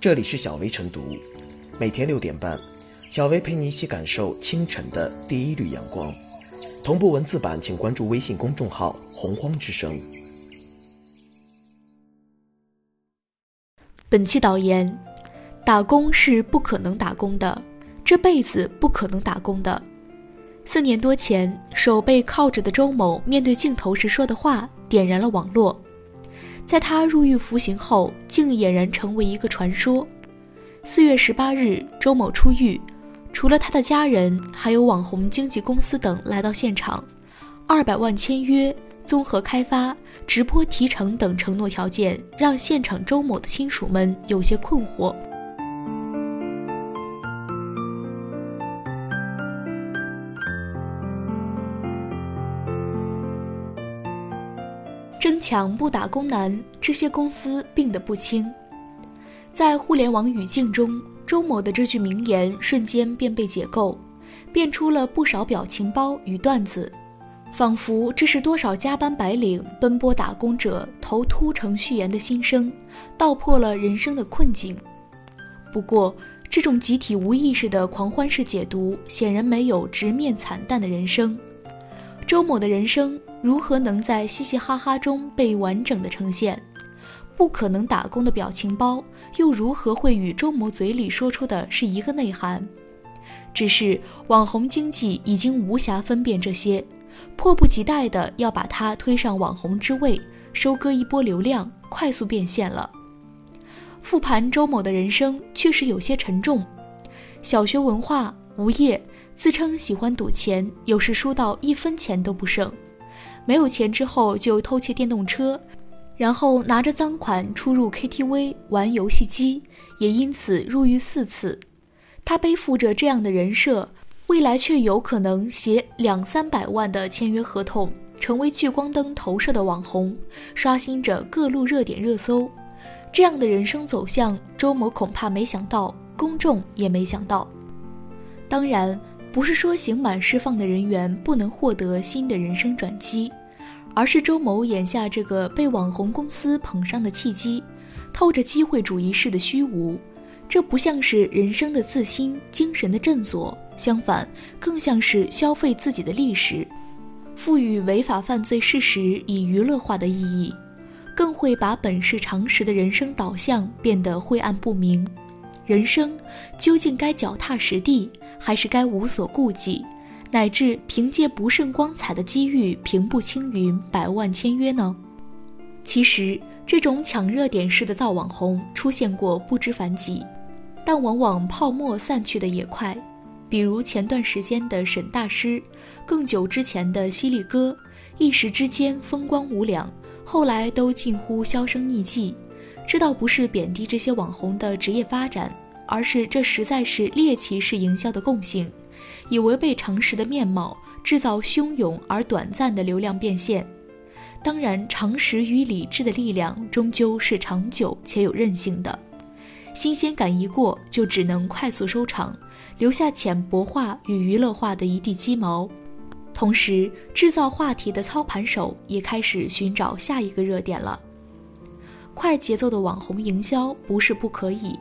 这里是小薇晨读，每天六点半，小薇陪你一起感受清晨的第一缕阳光。同步文字版，请关注微信公众号“洪荒之声”。本期导言：打工是不可能打工的，这辈子不可能打工的。四年多前，手被铐着的周某面对镜头时说的话，点燃了网络。在他入狱服刑后，竟俨然成为一个传说。四月十八日，周某出狱，除了他的家人，还有网红经纪公司等来到现场。二百万签约、综合开发、直播提成等承诺条件，让现场周某的亲属们有些困惑。争抢不打工难，这些公司病得不轻。在互联网语境中，周某的这句名言瞬间便被解构，变出了不少表情包与段子，仿佛这是多少加班白领、奔波打工者头秃程序员的心声，道破了人生的困境。不过，这种集体无意识的狂欢式解读，显然没有直面惨淡的人生。周某的人生。如何能在嘻嘻哈哈中被完整的呈现？不可能打工的表情包又如何会与周某嘴里说出的是一个内涵？只是网红经济已经无暇分辨这些，迫不及待的要把他推上网红之位，收割一波流量，快速变现了。复盘周某的人生确实有些沉重，小学文化，无业，自称喜欢赌钱，有时输到一分钱都不剩。没有钱之后就偷窃电动车，然后拿着赃款出入 KTV 玩游戏机，也因此入狱四次。他背负着这样的人设，未来却有可能写两三百万的签约合同，成为聚光灯投射的网红，刷新着各路热点热搜。这样的人生走向，周某恐怕没想到，公众也没想到。当然。不是说刑满释放的人员不能获得新的人生转机，而是周某眼下这个被网红公司捧上的契机，透着机会主义式的虚无。这不像是人生的自信、精神的振作，相反，更像是消费自己的历史，赋予违法犯罪事实以娱乐化的意义，更会把本是常识的人生导向变得晦暗不明。人生究竟该脚踏实地，还是该无所顾忌，乃至凭借不甚光彩的机遇平步青云、百万签约呢？其实，这种抢热点式的造网红出现过不知凡几，但往往泡沫散去的也快。比如前段时间的沈大师，更久之前的犀利哥，一时之间风光无两，后来都近乎销声匿迹。这倒不是贬低这些网红的职业发展，而是这实在是猎奇式营销的共性，以违背常识的面貌制造汹涌而短暂的流量变现。当然，常识与理智的力量终究是长久且有韧性的，新鲜感一过就只能快速收场，留下浅薄化与娱乐化的一地鸡毛。同时，制造话题的操盘手也开始寻找下一个热点了。快节奏的网红营销不是不可以，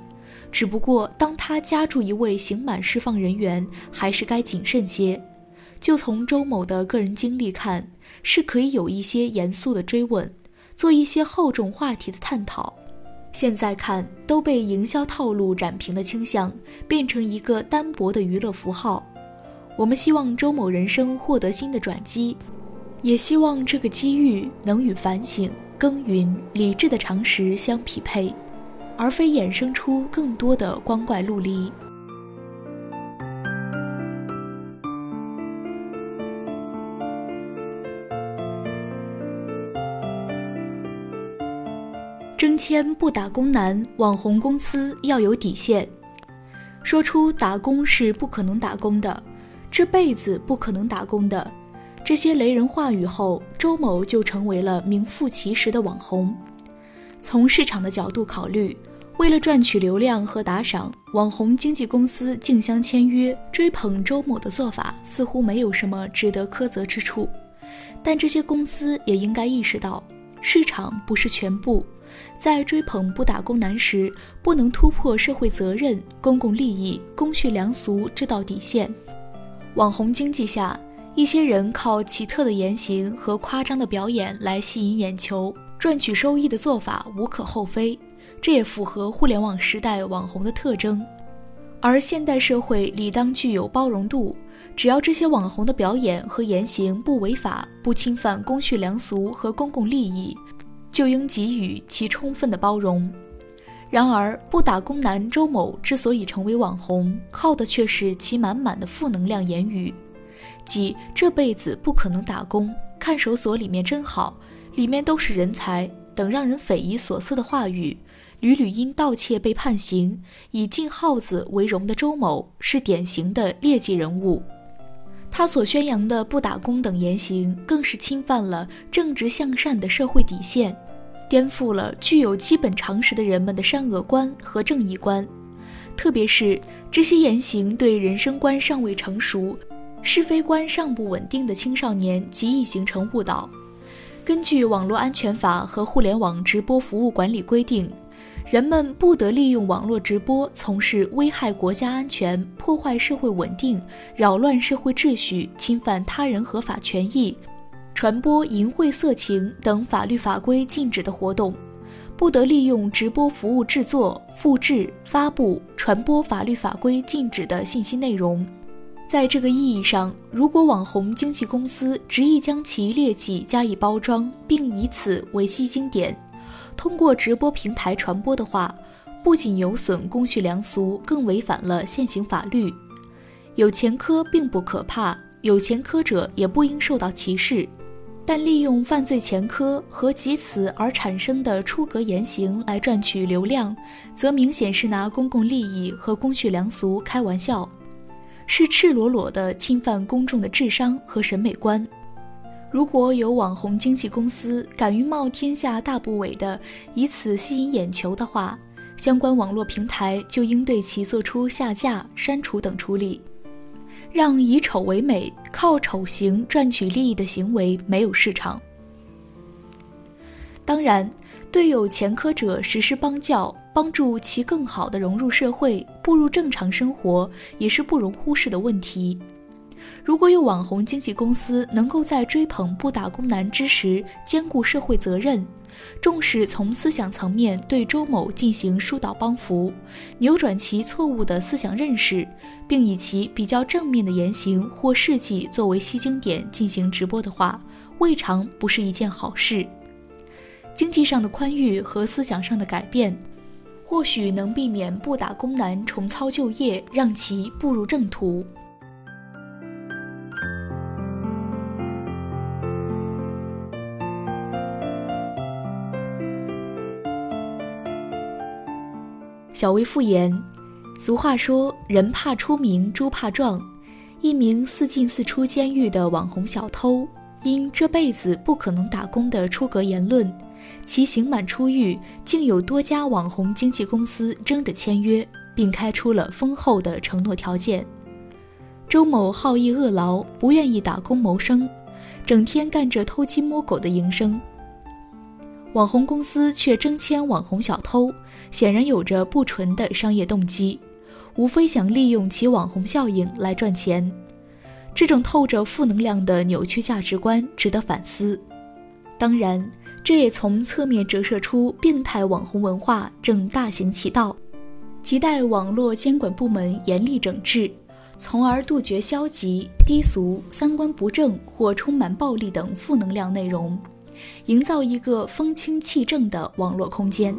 只不过当他加注一位刑满释放人员，还是该谨慎些。就从周某的个人经历看，是可以有一些严肃的追问，做一些厚重话题的探讨。现在看都被营销套路展平的倾向，变成一个单薄的娱乐符号。我们希望周某人生获得新的转机，也希望这个机遇能与反省。耕耘理智的常识相匹配，而非衍生出更多的光怪陆离。征签不打工难，网红公司要有底线。说出打工是不可能打工的，这辈子不可能打工的。这些雷人话语后，周某就成为了名副其实的网红。从市场的角度考虑，为了赚取流量和打赏，网红经纪公司竞相签约追捧周某的做法，似乎没有什么值得苛责之处。但这些公司也应该意识到，市场不是全部，在追捧不打工男时，不能突破社会责任、公共利益、公序良俗这道底线。网红经济下，一些人靠奇特的言行和夸张的表演来吸引眼球、赚取收益的做法无可厚非，这也符合互联网时代网红的特征。而现代社会理当具有包容度。只要这些网红的表演和言行不违法、不侵犯公序良俗和公共利益，就应给予其充分的包容。然而，不打工男周某之所以成为网红，靠的却是其满满的负能量言语，即这辈子不可能打工、看守所里面真好，里面都是人才等让人匪夷所思的话语。屡屡因盗窃被判刑，以进耗子为荣的周某是典型的劣迹人物。他所宣扬的不打工等言行，更是侵犯了正直向善的社会底线，颠覆了具有基本常识的人们的善恶观和正义观。特别是这些言行对人生观尚未成熟、是非观尚不稳定的青少年极易形成误导。根据《网络安全法》和《互联网直播服务管理规定》。人们不得利用网络直播从事危害国家安全、破坏社会稳定、扰乱社会秩序、侵犯他人合法权益、传播淫秽色情等法律法规禁止的活动；不得利用直播服务制作、复制、发布、传播法律法规禁止的信息内容。在这个意义上，如果网红经纪公司执意将其劣迹加以包装，并以此为吸睛点。通过直播平台传播的话，不仅有损公序良俗，更违反了现行法律。有前科并不可怕，有前科者也不应受到歧视，但利用犯罪前科和及此而产生的出格言行来赚取流量，则明显是拿公共利益和公序良俗开玩笑，是赤裸裸的侵犯公众的智商和审美观。如果有网红经纪公司敢于冒天下大不韪的以此吸引眼球的话，相关网络平台就应对其做出下架、删除等处理，让以丑为美、靠丑行赚取利益的行为没有市场。当然，对有前科者实施帮教，帮助其更好地融入社会、步入正常生活，也是不容忽视的问题。如果有网红经纪公司能够在追捧不打工男之时兼顾社会责任，重视从思想层面对周某进行疏导帮扶，扭转其错误的思想认识，并以其比较正面的言行或事迹作为吸睛点进行直播的话，未尝不是一件好事。经济上的宽裕和思想上的改变，或许能避免不打工男重操旧业，让其步入正途。小薇复言，俗话说“人怕出名，猪怕壮”。一名四进四出监狱的网红小偷，因这辈子不可能打工的出格言论，其刑满出狱，竟有多家网红经纪公司争着签约，并开出了丰厚的承诺条件。周某好逸恶劳，不愿意打工谋生，整天干着偷鸡摸狗的营生。网红公司却争签网红小偷，显然有着不纯的商业动机，无非想利用其网红效应来赚钱。这种透着负能量的扭曲价值观值得反思。当然，这也从侧面折射出病态网红文化正大行其道，亟待网络监管部门严厉整治，从而杜绝消极、低俗、三观不正或充满暴力等负能量内容。营造一个风清气正的网络空间。